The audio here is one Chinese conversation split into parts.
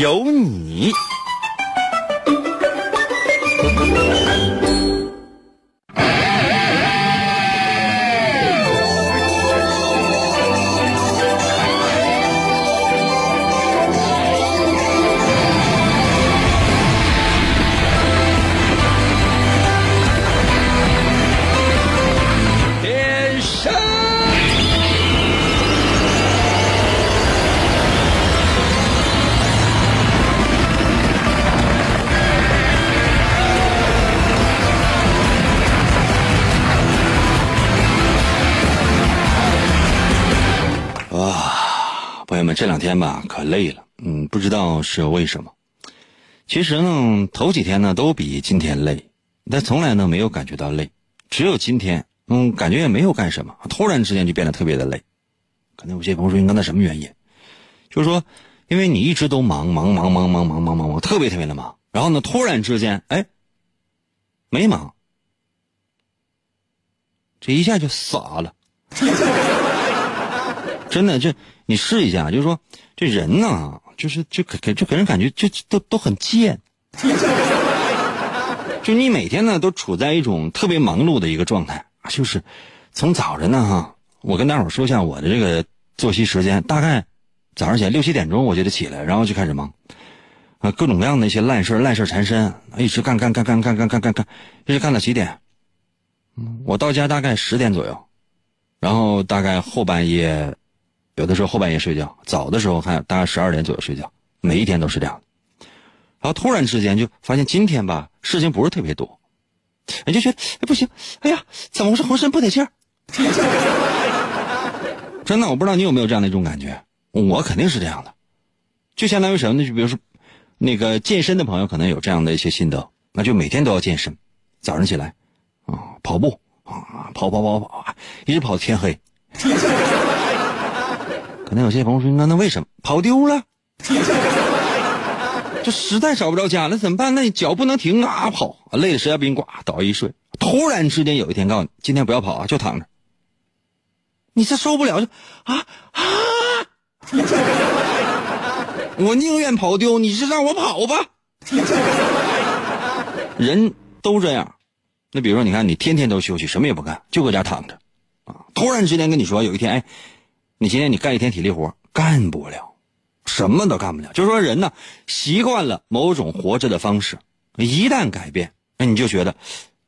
有你。友们，这两天吧可累了，嗯，不知道是为什么。其实呢，头几天呢都比今天累，但从来呢没有感觉到累，只有今天，嗯，感觉也没有干什么，突然之间就变得特别的累。可能有些朋友说，应该那什么原因？就是说，因为你一直都忙忙忙忙忙忙忙忙忙，特别特别的忙，然后呢，突然之间，哎，没忙，这一下就傻了。真的，这你试一下，就是说，这人呢，就是就给给就给人感觉就都都很贱，就你每天呢都处在一种特别忙碌的一个状态，就是从早晨呢哈，我跟大伙说一下我的这个作息时间，大概早上起来六七点钟我就得起来，然后就开始忙，啊，各种各样的一些烂事烂事缠身，一直干干干干干干干干干，一直干到几点？我到家大概十点左右，然后大概后半夜。有的时候后半夜睡觉，早的时候还大概十二点左右睡觉，每一天都是这样。然后突然之间就发现今天吧，事情不是特别多，哎，就觉得哎不行，哎呀，怎么回事？浑身不得劲儿。真的，我不知道你有没有这样的一种感觉，我肯定是这样的。就相当于什么呢？就比如说，那个健身的朋友可能有这样的一些心得，那就每天都要健身，早上起来啊跑步啊跑跑跑跑，一直跑到天黑。可能有些朋友说：“那那为什么跑丢了？这实在找不着家了，怎么办？那你脚不能停啊，跑，累的实在不行，呱倒一睡。突然之间有一天告诉你，今天不要跑啊，就躺着。你这受不了就啊啊！我宁愿跑丢，你是让我跑吧？人都这样。那比如说，你看你天天都休息，什么也不干，就搁家躺着啊。突然之间跟你说，有一天，哎。你今天你干一天体力活干不了，什么都干不了。就是说人呢习惯了某种活着的方式，一旦改变，那你就觉得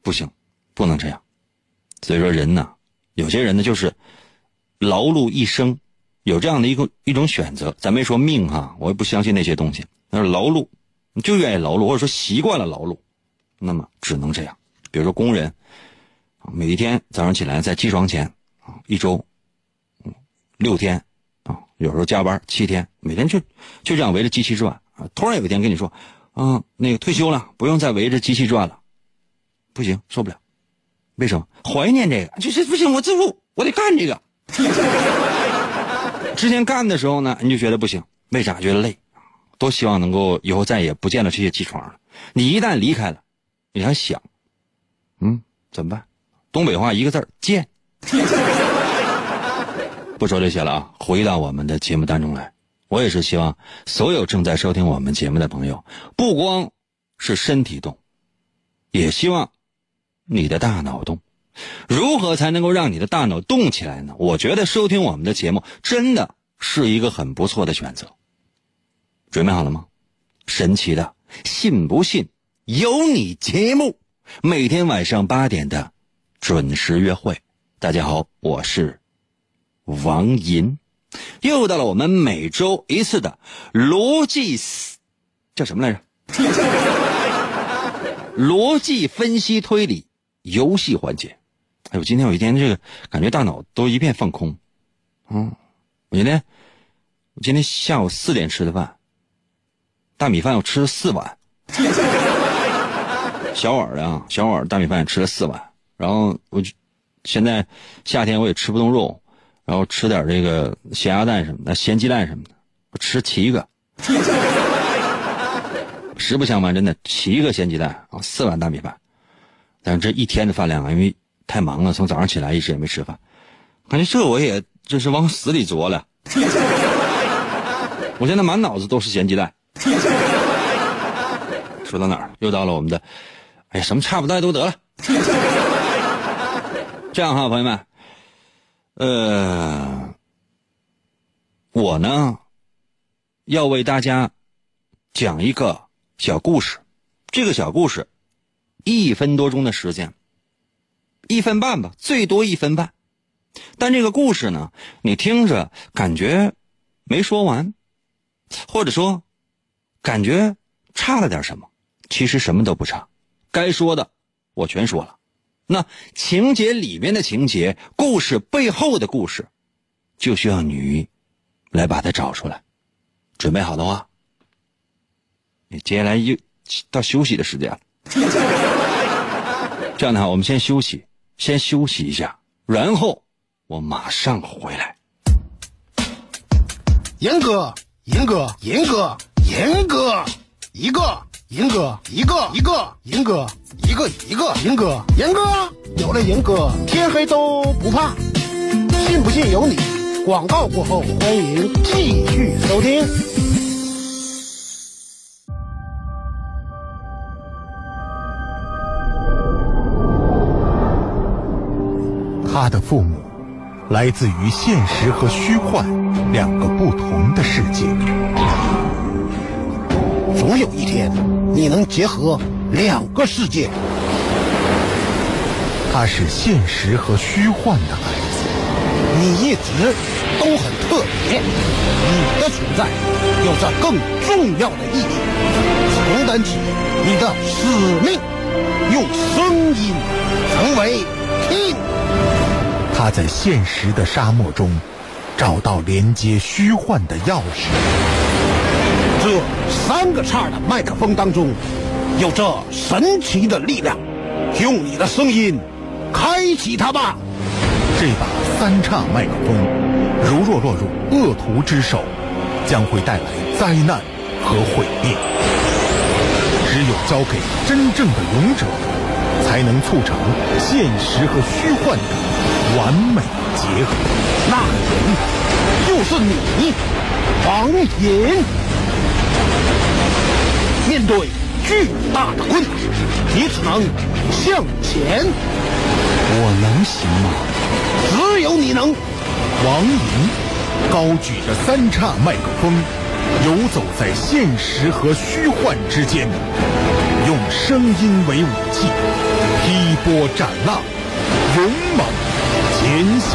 不行，不能这样。所以说人呢，有些人呢就是劳碌一生，有这样的一个一种选择。咱没说命哈，我也不相信那些东西。但是劳碌，你就愿意劳碌，或者说习惯了劳碌，那么只能这样。比如说工人，每一天早上起来在起床前啊，一周。六天，啊，有时候加班七天，每天就就这样围着机器转啊。突然有一天跟你说，啊，那个退休了，不用再围着机器转了，不行，受不了。为什么？怀念这个，就是不行，我这不我得干这个。之前干的时候呢，你就觉得不行，为啥？觉得累，多希望能够以后再也不见到这些机床了。你一旦离开了，你还想，嗯，怎么办？东北话一个字儿贱。不说这些了啊，回到我们的节目当中来。我也是希望所有正在收听我们节目的朋友，不光是身体动，也希望你的大脑动。如何才能够让你的大脑动起来呢？我觉得收听我们的节目真的是一个很不错的选择。准备好了吗？神奇的，信不信由你节目，每天晚上八点的准时约会。大家好，我是。王银，又到了我们每周一次的逻辑叫什么来着？逻辑分析推理游戏环节。哎呦，今天我一天这个感觉大脑都一片放空。嗯，我今天我今天下午四点吃的饭，大。米饭我吃了四碗，小碗的啊，小碗大米饭吃了四碗。然后我就现在夏天我也吃不动肉，然后吃点这个咸鸭蛋什么的、咸鸡蛋什么的，我吃七个。实不相瞒，真的七个咸鸡蛋啊，四碗大米饭。但是这一天的饭量啊，因为太忙了，从早上起来一直也没吃饭，感觉这我也这是往死里作了。我现在满脑子都是咸鸡蛋。说到哪儿？又到了我们的，哎呀，什么差不多都得了。这样哈，朋友们，呃，我呢要为大家讲一个小故事。这个小故事一分多钟的时间，一分半吧，最多一分半。但这个故事呢，你听着感觉没说完，或者说感觉差了点什么，其实什么都不差，该说的我全说了。那情节里面的情节，故事背后的故事，就需要你来把它找出来。准备好的话，你接下来又到休息的时间了。这样的话，我们先休息，先休息一下，然后我马上回来。严哥，严哥，严哥，严哥，一个，银哥，一个，一个，银哥，一个，一个，银哥，银哥，有了银哥，天黑都不怕。信不信由你。广告过后，欢迎继续收听。他的父母来自于现实和虚幻两个不同的世界。总有一天，你能结合两个世界。他是现实和虚幻的孩子。你一直都很特别，你的存在有着更重要的意义，承担起你的使命，用声音成为 king。他在现实的沙漠中找到连接虚幻的钥匙。这三个叉的麦克风当中，有着神奇的力量，用你的声音开启它吧。这把三叉麦克风，如若落入恶徒之手，将会带来灾难和毁灭。只有交给真正的勇者，才能促成现实和虚幻的完美结合。那个人就是你，王隐。面对巨大的困难，你只能向前。我能行吗？只有你能。王莹高举着三叉麦克风，游走在现实和虚幻之间，用声音为武器，劈波斩浪，勇猛前行。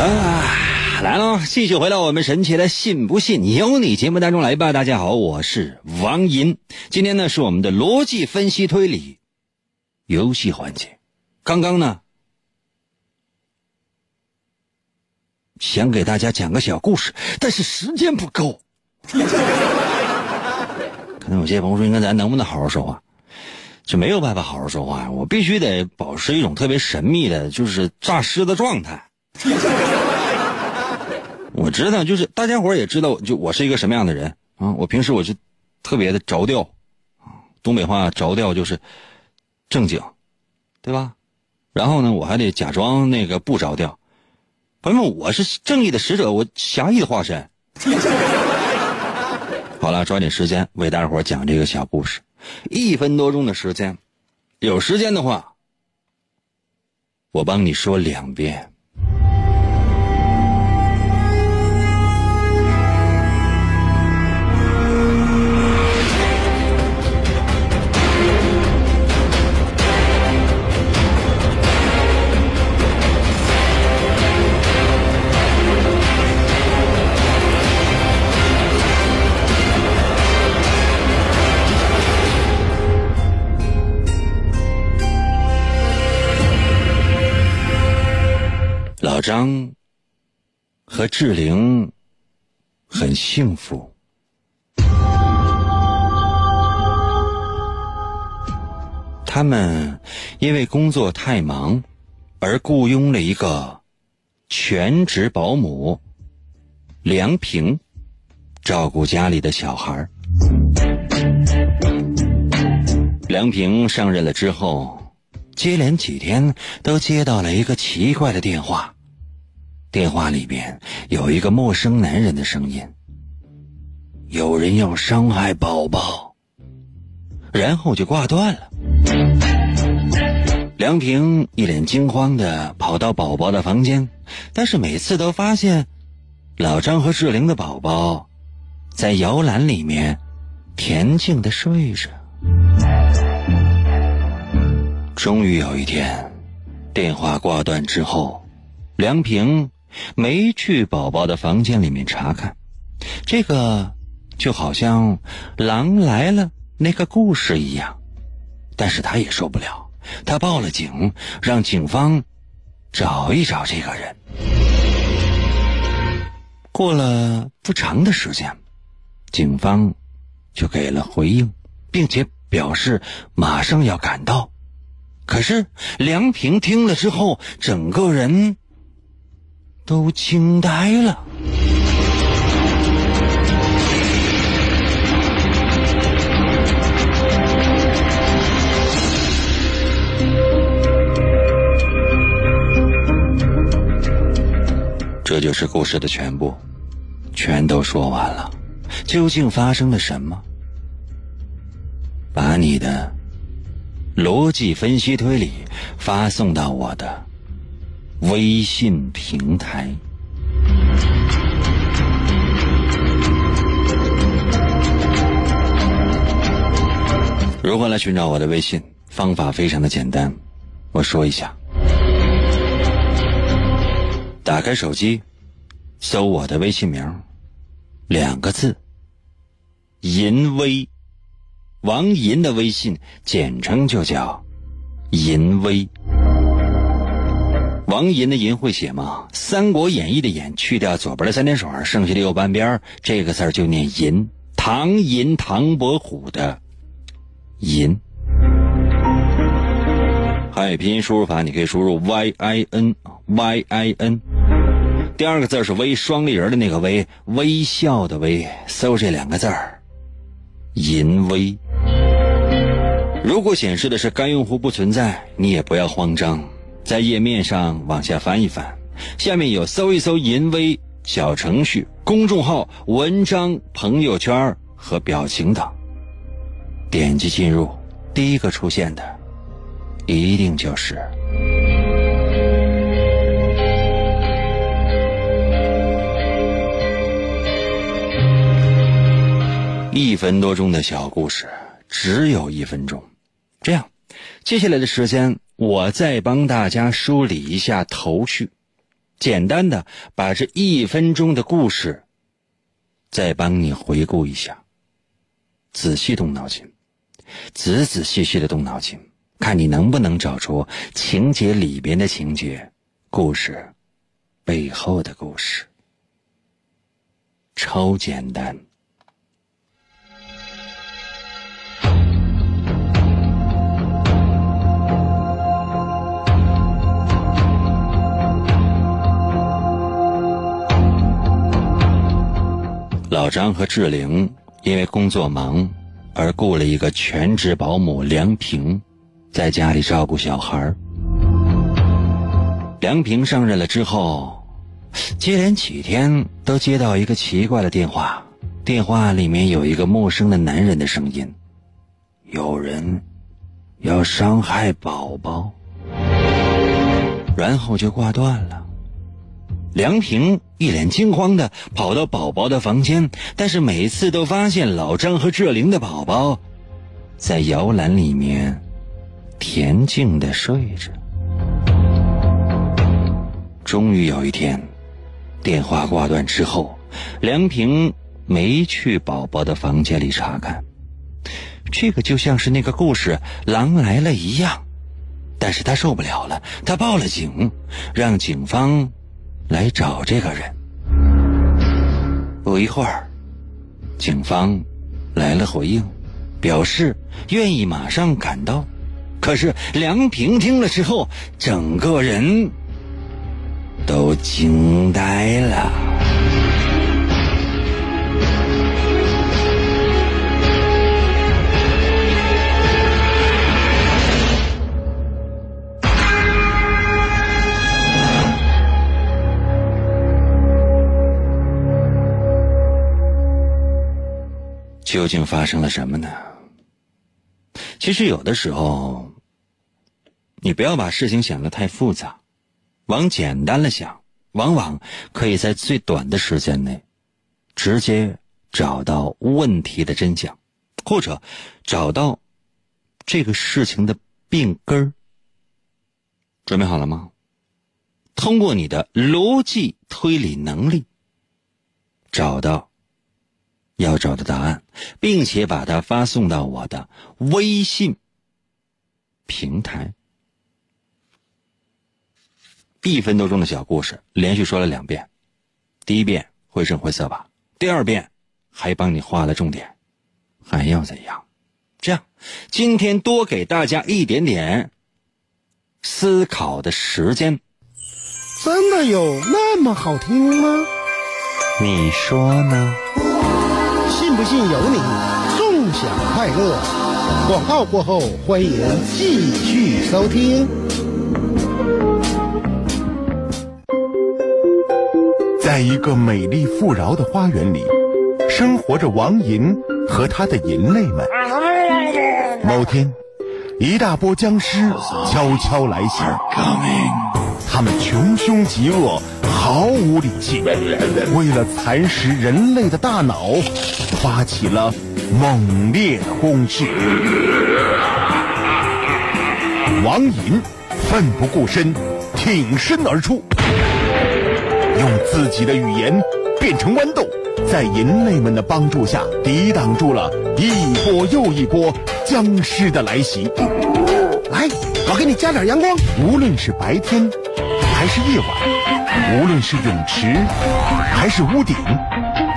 啊，来了，继续回到我们神奇的“信不信由你”节目当中来吧。大家好，我是王银，今天呢是我们的逻辑分析推理游戏环节。刚刚呢，想给大家讲个小故事，但是时间不够。可能有些朋友说：“应该咱能不能好好说话？”就没有办法好好说话，我必须得保持一种特别神秘的，就是诈尸的状态。我知道，就是大家伙也知道，就我是一个什么样的人啊？我平时我就特别的着调啊，东北话着调就是正经，对吧？然后呢，我还得假装那个不着调。朋友们，我是正义的使者，我侠义的化身。好了，抓紧时间为大伙讲这个小故事，一分多钟的时间，有时间的话，我帮你说两遍。张和志玲很幸福。他们因为工作太忙而雇佣了一个全职保姆梁平照顾家里的小孩梁平上任了之后接连几天都接到了一个奇怪的电话电话里边有一个陌生男人的声音：“有人要伤害宝宝。”然后就挂断了。梁平一脸惊慌的跑到宝宝的房间，但是每次都发现老张和志玲的宝宝在摇篮里面恬静的睡着。终于有一天，电话挂断之后，梁平没去宝宝的房间里面查看，这个就好像狼来了那个故事一样，但是他也受不了，他报了警，让警方找一找这个人。过了不长的时间，警方就给了回应，并且表示马上要赶到。可是梁平听了之后，整个人都惊呆了。这就是故事的全部，全都说完了。究竟发生了什么？把你的。逻辑分析推理发送到我的微信平台。如何来寻找我的微信？方法非常的简单，我说一下：打开手机，搜我的微信名，两个字，淫威。王银的微信简称就叫“银威”。王银的银会写吗？《三国演义》的演去掉左边的三点水，剩下的右半边这个字就念银。唐银唐伯虎的银。汉语拼音输入法，你可以输入 y i n y i n。第二个字是微双立人的那个微，微笑的微。搜这两个字儿，银威。如果显示的是该用户不存在，你也不要慌张，在页面上往下翻一翻，下面有搜一搜“淫威”小程序、公众号、文章、朋友圈和表情等，点击进入，第一个出现的，一定就是一分多钟的小故事，只有一分钟。这样，接下来的时间，我再帮大家梳理一下头绪，简单的把这一分钟的故事，再帮你回顾一下。仔细动脑筋，仔仔细细的动脑筋，看你能不能找出情节里边的情节，故事背后的故事，超简单。老张和志玲因为工作忙，而雇了一个全职保姆梁平，在家里照顾小孩梁平上任了之后，接连几天都接到一个奇怪的电话，电话里面有一个陌生的男人的声音：“有人要伤害宝宝。”然后就挂断了。梁平一脸惊慌的跑到宝宝的房间，但是每次都发现老张和志玲的宝宝在摇篮里面恬静的睡着。终于有一天，电话挂断之后，梁平没去宝宝的房间里查看，这个就像是那个故事《狼来了》一样，但是他受不了了，他报了警，让警方。来找这个人。不一会儿，警方来了回应，表示愿意马上赶到。可是梁平听了之后，整个人都惊呆了。究竟发生了什么呢？其实有的时候，你不要把事情想得太复杂，往简单了想，往往可以在最短的时间内，直接找到问题的真相，或者找到这个事情的病根儿。准备好了吗？通过你的逻辑推理能力，找到。要找的答案，并且把它发送到我的微信平台。一分多钟的小故事，连续说了两遍。第一遍绘声绘色吧，第二遍还帮你画了重点，还要怎样？这样，今天多给大家一点点思考的时间。真的有那么好听吗？你说呢？信不信由你，纵享快乐。广告过后，欢迎继续收听。在一个美丽富饶的花园里，生活着王银和他的银类们。某天，一大波僵尸悄悄来袭，他们穷凶极恶。毫无理性，为了蚕食人类的大脑，发起了猛烈的攻势。王银奋不顾身，挺身而出，用自己的语言变成豌豆，在人类们的帮助下，抵挡住了一波又一波僵尸的来袭。来，我给你加点阳光。无论是白天，还是夜晚。无论是泳池还是屋顶，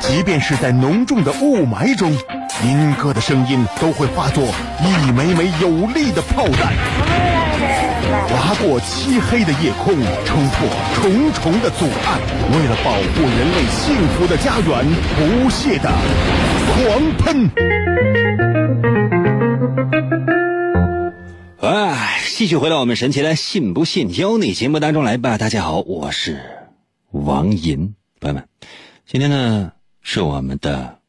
即便是在浓重的雾霾中，银哥的声音都会化作一枚枚有力的炮弹，划过漆黑的夜空，冲破重重的阻碍，为了保护人类幸福的家园，不懈的狂喷。继续回到我们神奇的“信不信由你”节目当中来吧。大家好，我是。王银，朋友们，今天呢是我们的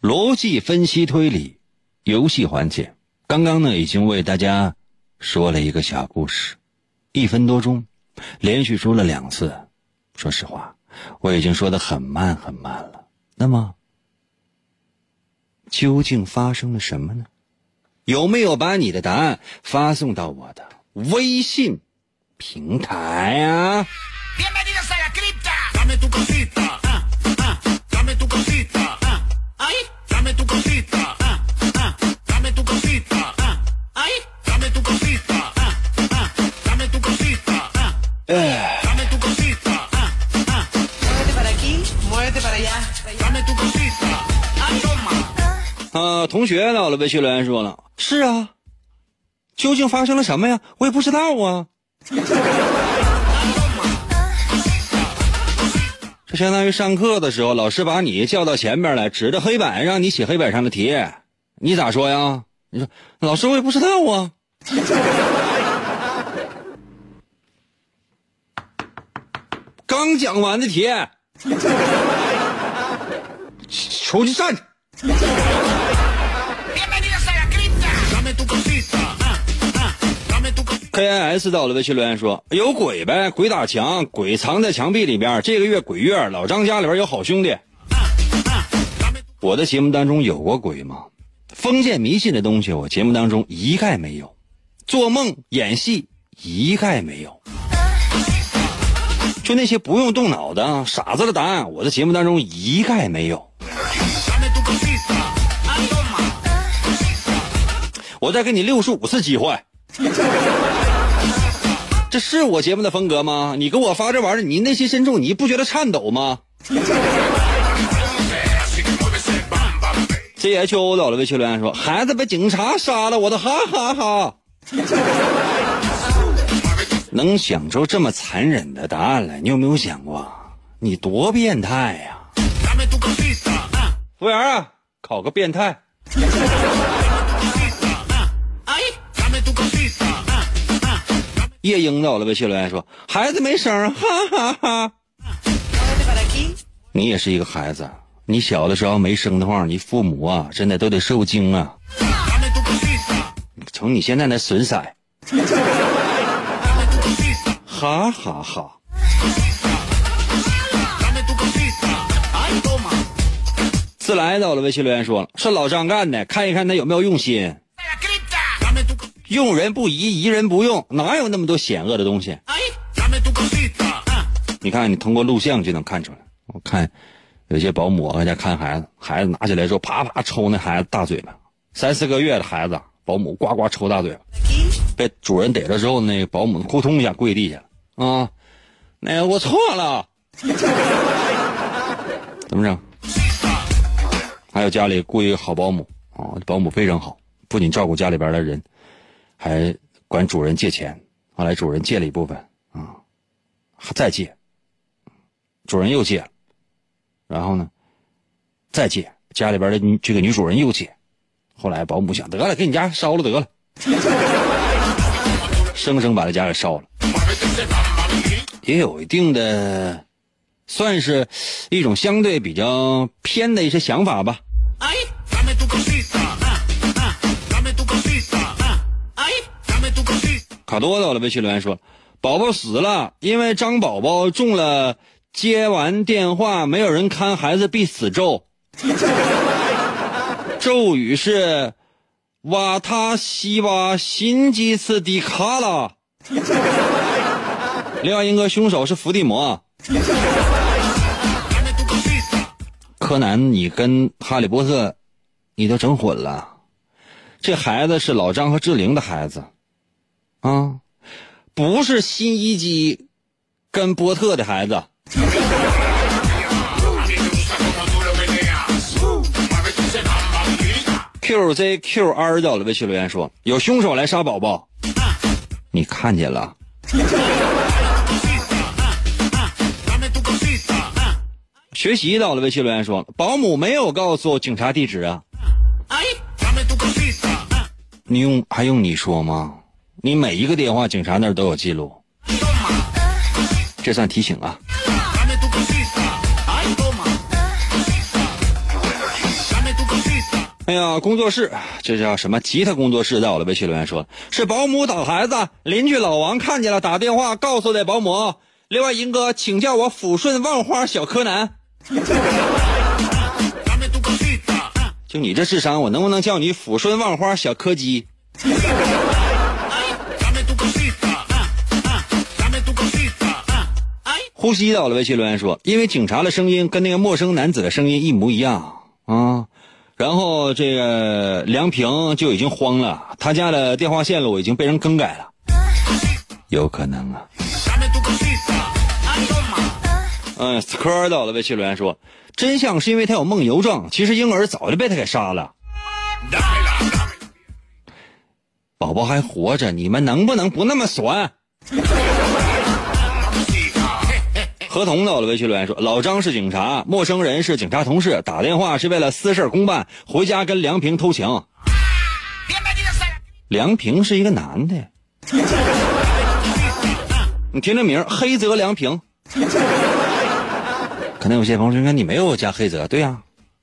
逻辑分析推理游戏环节。刚刚呢已经为大家说了一个小故事，一分多钟，连续说了两次。说实话，我已经说的很慢很慢了。那么，究竟发生了什么呢？有没有把你的答案发送到我的微信平台啊？啊，同学到了，微信留言说了，是啊，究竟发生了什么呀？我也不知道啊。这相当于上课的时候，老师把你叫到前边来，指着黑板让你写黑板上的题，你咋说呀？你说，老师我也不知道啊。刚讲完的题，出去站。K I S 到了，微信留言说有鬼呗，鬼打墙，鬼藏在墙壁里边。这个月鬼月，老张家里边有好兄弟。我的节目当中有过鬼吗？封建迷信的东西，我节目当中一概没有。做梦演戏一概没有。就那些不用动脑的傻子的答案，我的节目当中一概没有。我再给你六十五次机会。这是我节目的风格吗？你给我发这玩意儿，你内心深处你不觉得颤抖吗？C H O 到了，微信留言说：“孩子被警察杀了，我都哈哈哈。”能想出这么残忍的答案来，你有没有想过，你多变态呀、服务员啊，烤个变态。夜莺走了，微信留言说：“孩子没声，哈哈哈。”你也是一个孩子，你小的时候没生的话，你父母啊，真的都得受惊啊。瞅你现在那损色，哈哈哈。自来到了，微信留言说了，是老张干的，看一看他有没有用心。用人不疑，疑人不用，哪有那么多险恶的东西？你看，你通过录像就能看出来。我看有些保姆在家看孩子，孩子拿起来之后，啪啪抽那孩子大嘴巴，三四个月的孩子，保姆呱呱抽大嘴巴，被主人逮着之后，那个保姆扑通一下跪地下了啊！那个我错了，怎么整？还有家里雇一个好保姆啊，保姆非常好，不仅照顾家里边的人，还管主人借钱。后来主人借了一部分啊，再借，主人又借，然后呢，再借，家里边的这个女主人又借。后来保姆想得了，给你家烧了得了，生生把他家给烧了，也有一定的。算是一种相对比较偏的一些想法吧。哎卡多到了，微信留言说：“宝宝死了，因为张宝宝中了接完电话没有人看孩子必死咒，咒语是瓦塔西瓦辛吉斯迪卡拉。另外一个凶手是伏地魔。”柯南，你跟哈利波特，你都整混了。这孩子是老张和志玲的孩子，啊，不是新一基跟波特的孩子。QZQR 到了微信留言说，有凶手来杀宝宝，你看见了？学习到了，微信留言说保姆没有告诉警察地址啊。你用还用你说吗？你每一个电话，警察那儿都有记录。这算提醒啊。哎呀，工作室，这叫什么吉他工作室？到了，微信留言说是保姆打孩子，邻居老王看见了，打电话告诉的保姆。另外，银哥，请叫我抚顺万花小柯南。就你这智商，我能不能叫你抚顺万花小柯基？呼吸到了，微信留言说，因为警察的声音跟那个陌生男子的声音一模一样啊，然后这个梁平就已经慌了，他家的电话线路已经被人更改了，有可能啊。嗯，斯科到了，微信留言说，真相是因为他有梦游症，其实婴儿早就被他给杀了。宝宝还活着，你们能不能不那么损？合同到了，微信留言说，老张是警察，陌生人是警察同事，打电话是为了私事公办，回家跟梁平偷情。梁平是一个男的，你听这名黑泽梁平。可能有些朋友说：“你没有加黑泽？”对呀、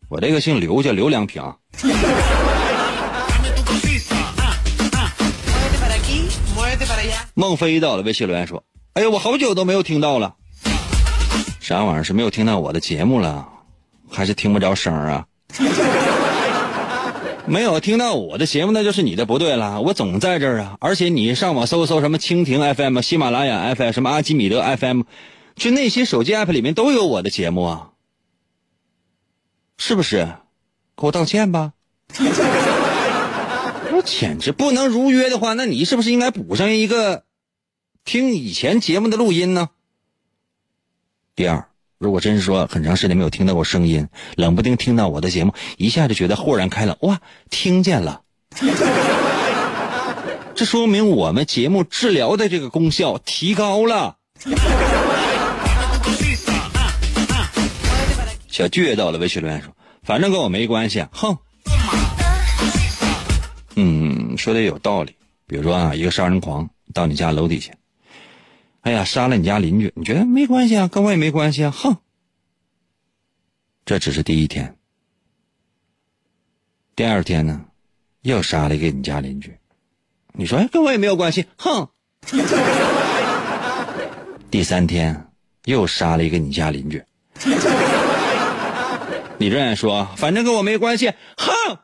我这个姓刘，叫刘良平。孟非到了，微信留言说：“哎呀，我好久都没有听到了，啥玩意儿？是没有听到我的节目了，还是听不着声啊？没有听到我的节目，那就是你的不对了。我总在这儿啊，而且你上网搜搜什么蜻蜓 FM、喜马拉雅 FM、什么阿基米德 FM。”就那些手机 app 里面都有我的节目啊，是不是？给我道歉吧！我简直不能如约的话，那你是不是应该补上一个听以前节目的录音呢？第二，如果真是说很长时间没有听到过声音，冷不丁听到我的节目，一下就觉得豁然开朗，哇，听见了。这说明我们节目治疗的这个功效提高了。小倔到了微信留言说：“反正跟我没关系。”哼。嗯，说的有道理。比如说啊，一个杀人狂到你家楼底下，哎呀，杀了你家邻居，你觉得没关系啊，跟我也没关系啊，哼。这只是第一天。第二天呢，又杀了一个你家邻居，你说哎跟我也没有关系，哼。第三天又杀了一个你家邻居，你这样说反正跟我没关系，哼。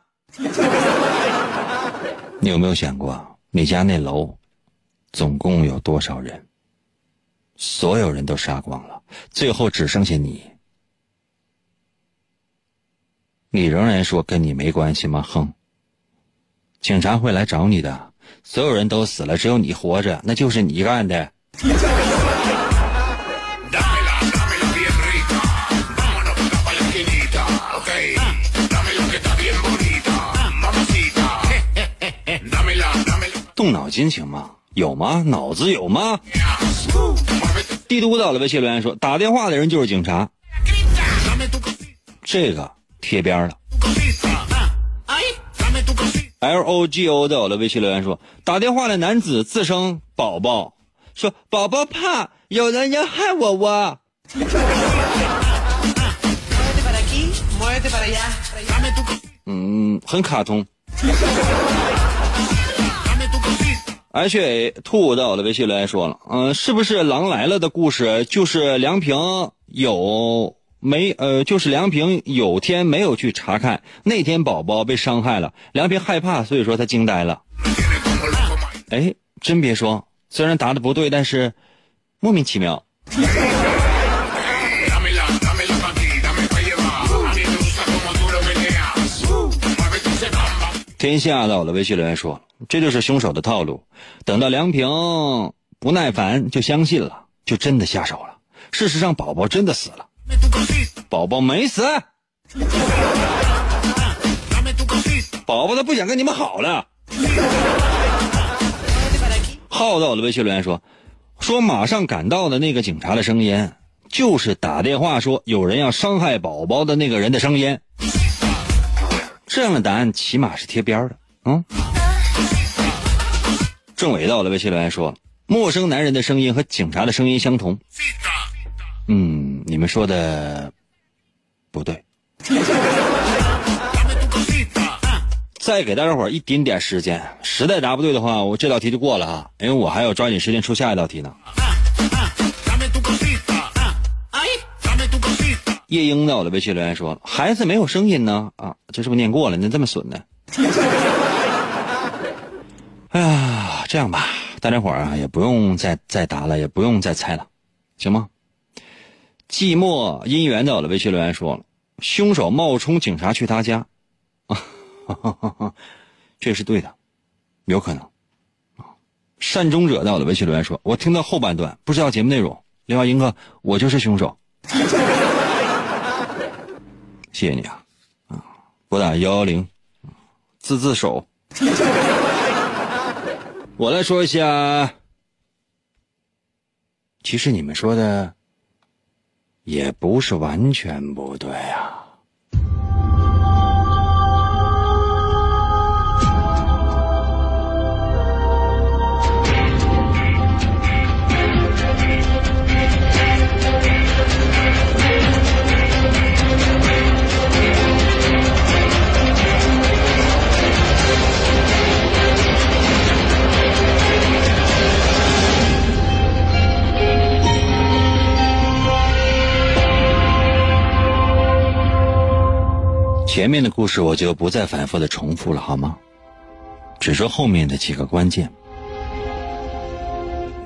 你有没有想过，你家那楼总共有多少人？所有人都杀光了，最后只剩下你。你仍然说跟你没关系吗？哼！警察会来找你的，所有人都死了，只有你活着，那就是你干的。动脑筋行吗？有吗？脑子有吗？帝都到了，微信留言说打电话的人就是警察。这个贴边了。L O G O 到了，微信留言说打电话的男子自称宝宝，说宝宝怕有人要害我我。嗯，很卡通。H A 兔到我的微信留言说了，嗯，是不是《狼来了》的故事就是梁平有没呃，就是梁平有天没有去查看，那天宝宝被伤害了，梁平害怕，所以说他惊呆了。哎，真别说，虽然答的不对，但是莫名其妙。天下到了，微信留言说：“这就是凶手的套路。等到梁平不耐烦，就相信了，就真的下手了。事实上，宝宝真的死了，宝宝没死，宝宝他不想跟你们好了。”浩到了，微信留言说：“说马上赶到的那个警察的声音，就是打电话说有人要伤害宝宝的那个人的声音。”这样的答案起码是贴边的，嗯。政委到了，微信留言说：“陌生男人的声音和警察的声音相同。”嗯，你们说的不对。再给大家伙一点点时间，实在答不对的话，我这道题就过了啊，因为我还要抓紧时间出下一道题呢。夜莺在我的微信留言说：“孩子没有声音呢啊，这是不是念过了？你这么损呢？” 哎呀，这样吧，大家伙儿啊，也不用再再答了，也不用再猜了，行吗？寂寞姻缘在我的微信留言说了：“凶手冒充警察去他家，啊，这是对的，有可能。”善终者在我的微信留言说：“我听到后半段不知道节目内容，另外英哥，我就是凶手。”谢谢你啊，啊，拨打幺幺零，自自首。我来说一下，其实你们说的也不是完全不对啊。面的故事我就不再反复的重复了，好吗？只说后面的几个关键。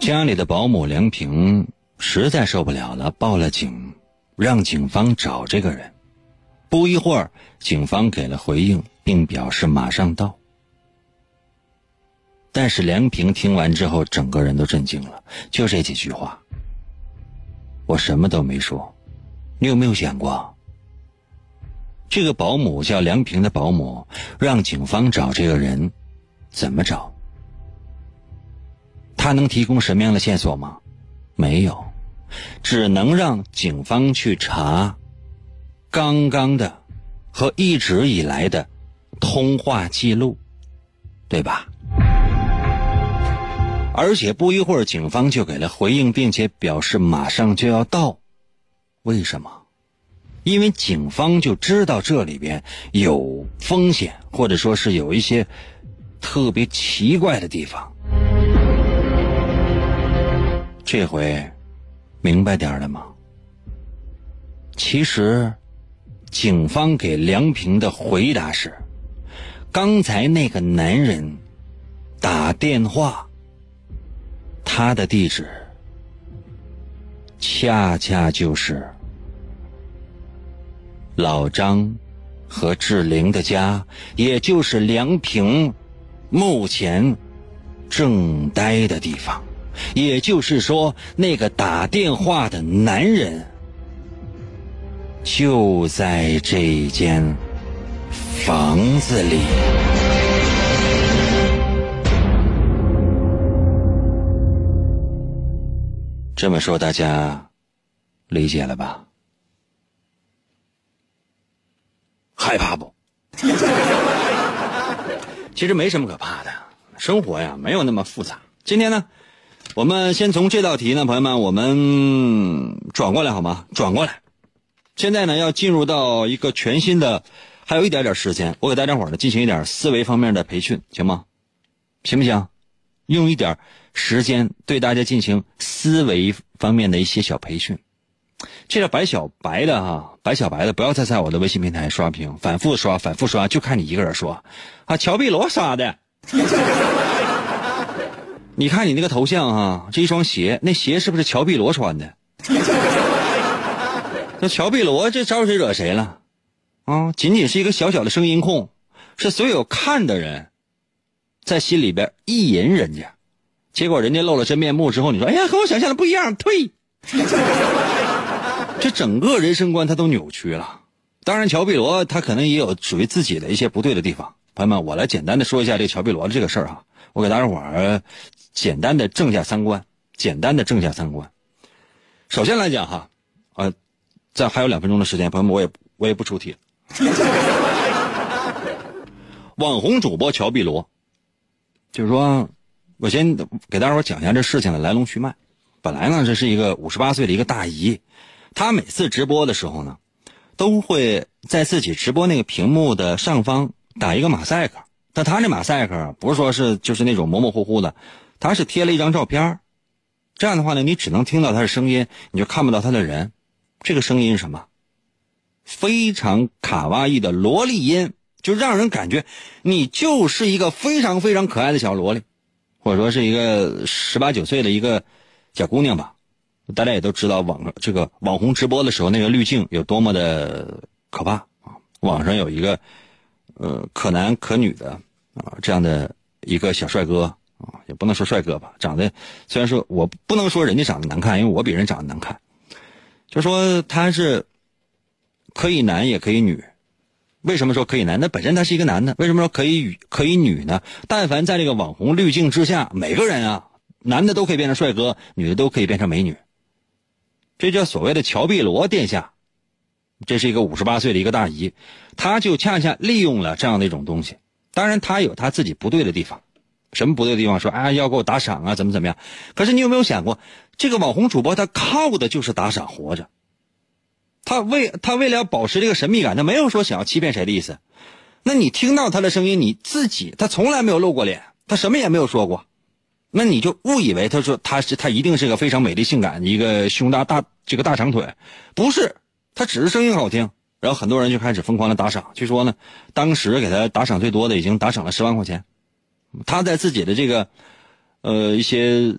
家里的保姆梁平实在受不了了，报了警，让警方找这个人。不一会儿，警方给了回应，并表示马上到。但是梁平听完之后，整个人都震惊了，就这几句话。我什么都没说，你有没有想过？这个保姆叫梁平的保姆，让警方找这个人，怎么找？他能提供什么样的线索吗？没有，只能让警方去查刚刚的和一直以来的通话记录，对吧？而且不一会儿，警方就给了回应，并且表示马上就要到。为什么？因为警方就知道这里边有风险，或者说是有一些特别奇怪的地方。这回明白点了吗？其实，警方给梁平的回答是：刚才那个男人打电话。他的地址，恰恰就是老张和志玲的家，也就是梁平目前正待的地方。也就是说，那个打电话的男人就在这间房子里。这么说，大家理解了吧？害怕不？其实没什么可怕的，生活呀没有那么复杂。今天呢，我们先从这道题呢，朋友们，我们转过来好吗？转过来。现在呢，要进入到一个全新的，还有一点点时间，我给大家伙呢进行一点思维方面的培训，行吗？行不行？用一点时间对大家进行思维方面的一些小培训。这个白小白的哈，白小白的不要再在我的微信平台刷屏，反复刷，反复刷，就看你一个人刷。啊，乔碧罗刷的。你看你那个头像哈，这一双鞋，那鞋是不是乔碧罗穿的？那乔碧罗这招谁惹谁了？啊，仅仅是一个小小的声音控，是所有看的人。在心里边意淫人家，结果人家露了真面目之后，你说：“哎呀，和我想象的不一样。”退，这整个人生观他都扭曲了。当然，乔碧罗他可能也有属于自己的一些不对的地方。朋友们，我来简单的说一下这乔碧罗的这个事儿哈，我给大家伙儿简单的正下三观，简单的正下三观。首先来讲哈，呃，在还有两分钟的时间，朋友们，我也我也不出题了。网红主播乔碧罗。就是说，我先给大家伙讲一下这事情的来龙去脉。本来呢，这是一个五十八岁的一个大姨，他每次直播的时候呢，都会在自己直播那个屏幕的上方打一个马赛克。但他那马赛克不是说是就是那种模模糊糊的，他是贴了一张照片这样的话呢，你只能听到他的声音，你就看不到他的人。这个声音是什么？非常卡哇伊的萝莉音。就让人感觉你就是一个非常非常可爱的小萝莉，或者说是一个十八九岁的一个小姑娘吧。大家也都知道网这个网红直播的时候那个滤镜有多么的可怕啊！网上有一个呃可男可女的啊这样的一个小帅哥啊，也不能说帅哥吧，长得虽然说我不能说人家长得难看，因为我比人长得难看，就说他是可以男也可以女。为什么说可以男？那本身他是一个男的，为什么说可以可以女呢？但凡在这个网红滤镜之下，每个人啊，男的都可以变成帅哥，女的都可以变成美女。这叫所谓的乔碧罗殿下，这是一个五十八岁的一个大姨，她就恰恰利用了这样的一种东西。当然，她有她自己不对的地方，什么不对的地方？说啊，要给我打赏啊，怎么怎么样？可是你有没有想过，这个网红主播他靠的就是打赏活着。他为他为了要保持这个神秘感，他没有说想要欺骗谁的意思。那你听到他的声音，你自己他从来没有露过脸，他什么也没有说过，那你就误以为他说他是他一定是个非常美丽性感的一个胸大大这个大长腿，不是，他只是声音好听。然后很多人就开始疯狂的打赏，据说呢，当时给他打赏最多的已经打赏了十万块钱。他在自己的这个呃一些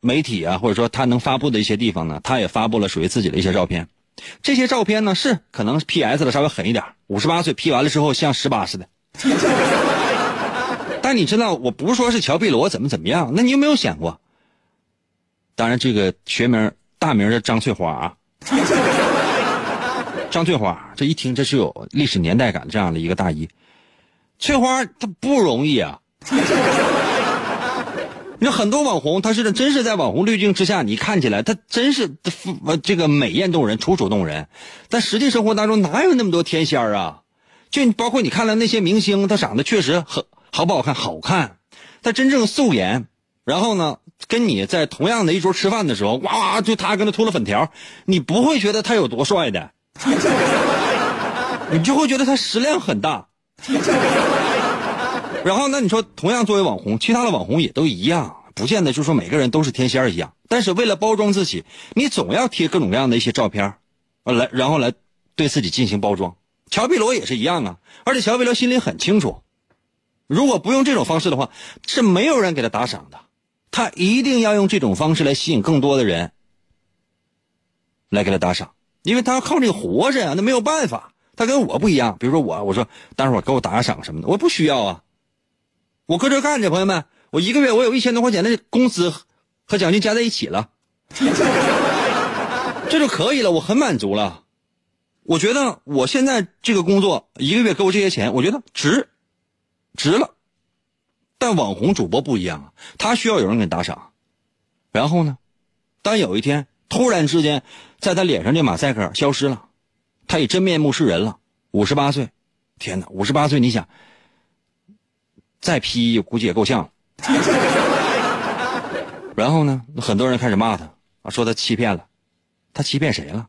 媒体啊，或者说他能发布的一些地方呢，他也发布了属于自己的一些照片。这些照片呢，是可能 P S 的稍微狠一点，五十八岁 P 完了之后像十八似的。但你知道，我不是说是乔碧罗怎么怎么样，那你有没有想过？当然，这个学名大名叫张翠花啊。张翠花，这一听这是有历史年代感这样的一个大姨。翠花她不容易啊。那很多网红，他是真是在网红滤镜之下，你看起来他真是这个美艳动人、楚楚动人，但实际生活当中哪有那么多天仙啊？就包括你看了那些明星，他长得确实很好不好看？好看，他真正素颜，然后呢，跟你在同样的一桌吃饭的时候，哇哇，就他跟他涂了粉条，你不会觉得他有多帅的，你就会觉得他食量很大。然后，那你说，同样作为网红，其他的网红也都一样，不见得就说每个人都是天仙一样。但是为了包装自己，你总要贴各种各样的一些照片，来，然后来对自己进行包装。乔碧罗也是一样啊，而且乔碧罗心里很清楚，如果不用这种方式的话，是没有人给他打赏的。他一定要用这种方式来吸引更多的人来给他打赏，因为他要靠这个活着呀，那没有办法。他跟我不一样，比如说我，我说待会给我打个赏什么的，我不需要啊。我搁这干着，朋友们，我一个月我有一千多块钱的工资和奖金加在一起了，这就可以了，我很满足了。我觉得我现在这个工作一个月给我这些钱，我觉得值，值了。但网红主播不一样啊，他需要有人给打赏。然后呢，当有一天突然之间在他脸上这马赛克消失了，他以真面目示人了，五十八岁，天哪，五十八岁，你想？再 P 估计也够呛了。然后呢，很多人开始骂他啊，说他欺骗了。他欺骗谁了？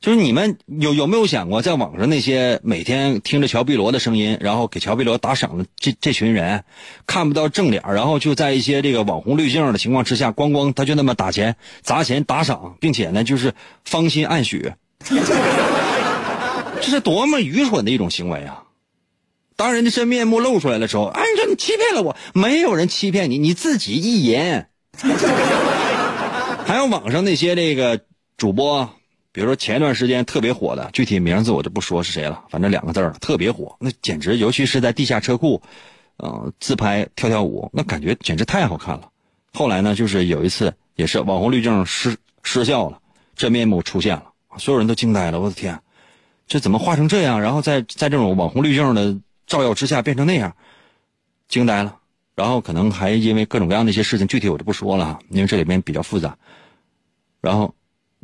就是你们有有没有想过，在网上那些每天听着乔碧罗的声音，然后给乔碧罗打赏的这这群人，看不到正脸，然后就在一些这个网红滤镜的情况之下，咣咣他就那么打钱砸钱打赏，并且呢就是芳心暗许，这是多么愚蠢的一种行为啊！当人的真面目露出来的时候，哎，你说你欺骗了我，没有人欺骗你，你自己意淫。还有网上那些这个主播，比如说前一段时间特别火的，具体名字我就不说是谁了，反正两个字儿特别火，那简直，尤其是在地下车库，呃，自拍跳跳舞，那感觉简直太好看了。后来呢，就是有一次也是网红滤镜失失效了，真面目出现了，所有人都惊呆了，我的天，这怎么画成这样？然后在在这种网红滤镜的。照耀之下变成那样，惊呆了。然后可能还因为各种各样的一些事情，具体我就不说了，因为这里面比较复杂。然后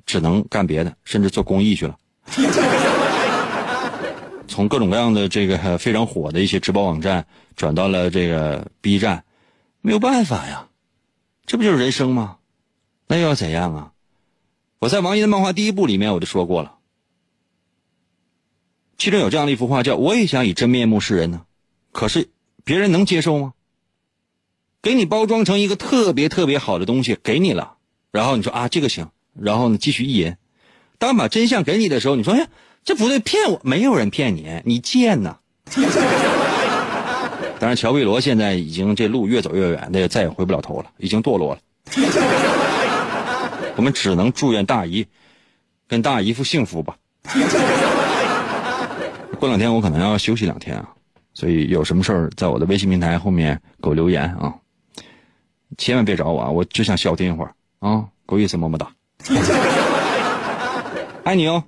只能干别的，甚至做公益去了。从各种各样的这个非常火的一些直播网站转到了这个 B 站，没有办法呀，这不就是人生吗？那又要怎样啊？我在王一的漫画第一部里面我就说过了。其中有这样的一幅画，叫“我也想以真面目示人呢”，可是别人能接受吗？给你包装成一个特别特别好的东西给你了，然后你说啊这个行，然后呢继续意淫。当把真相给你的时候，你说哎这不对，骗我？没有人骗你，你贱呐！当然，乔碧罗现在已经这路越走越远，那也再也回不了头了，已经堕落了。我们只能祝愿大姨跟大姨夫幸福吧。过两天我可能要休息两天啊，所以有什么事儿在我的微信平台后面给我留言啊，千万别找我啊，我就想消停一会儿啊，够意思么么哒，爱你哦。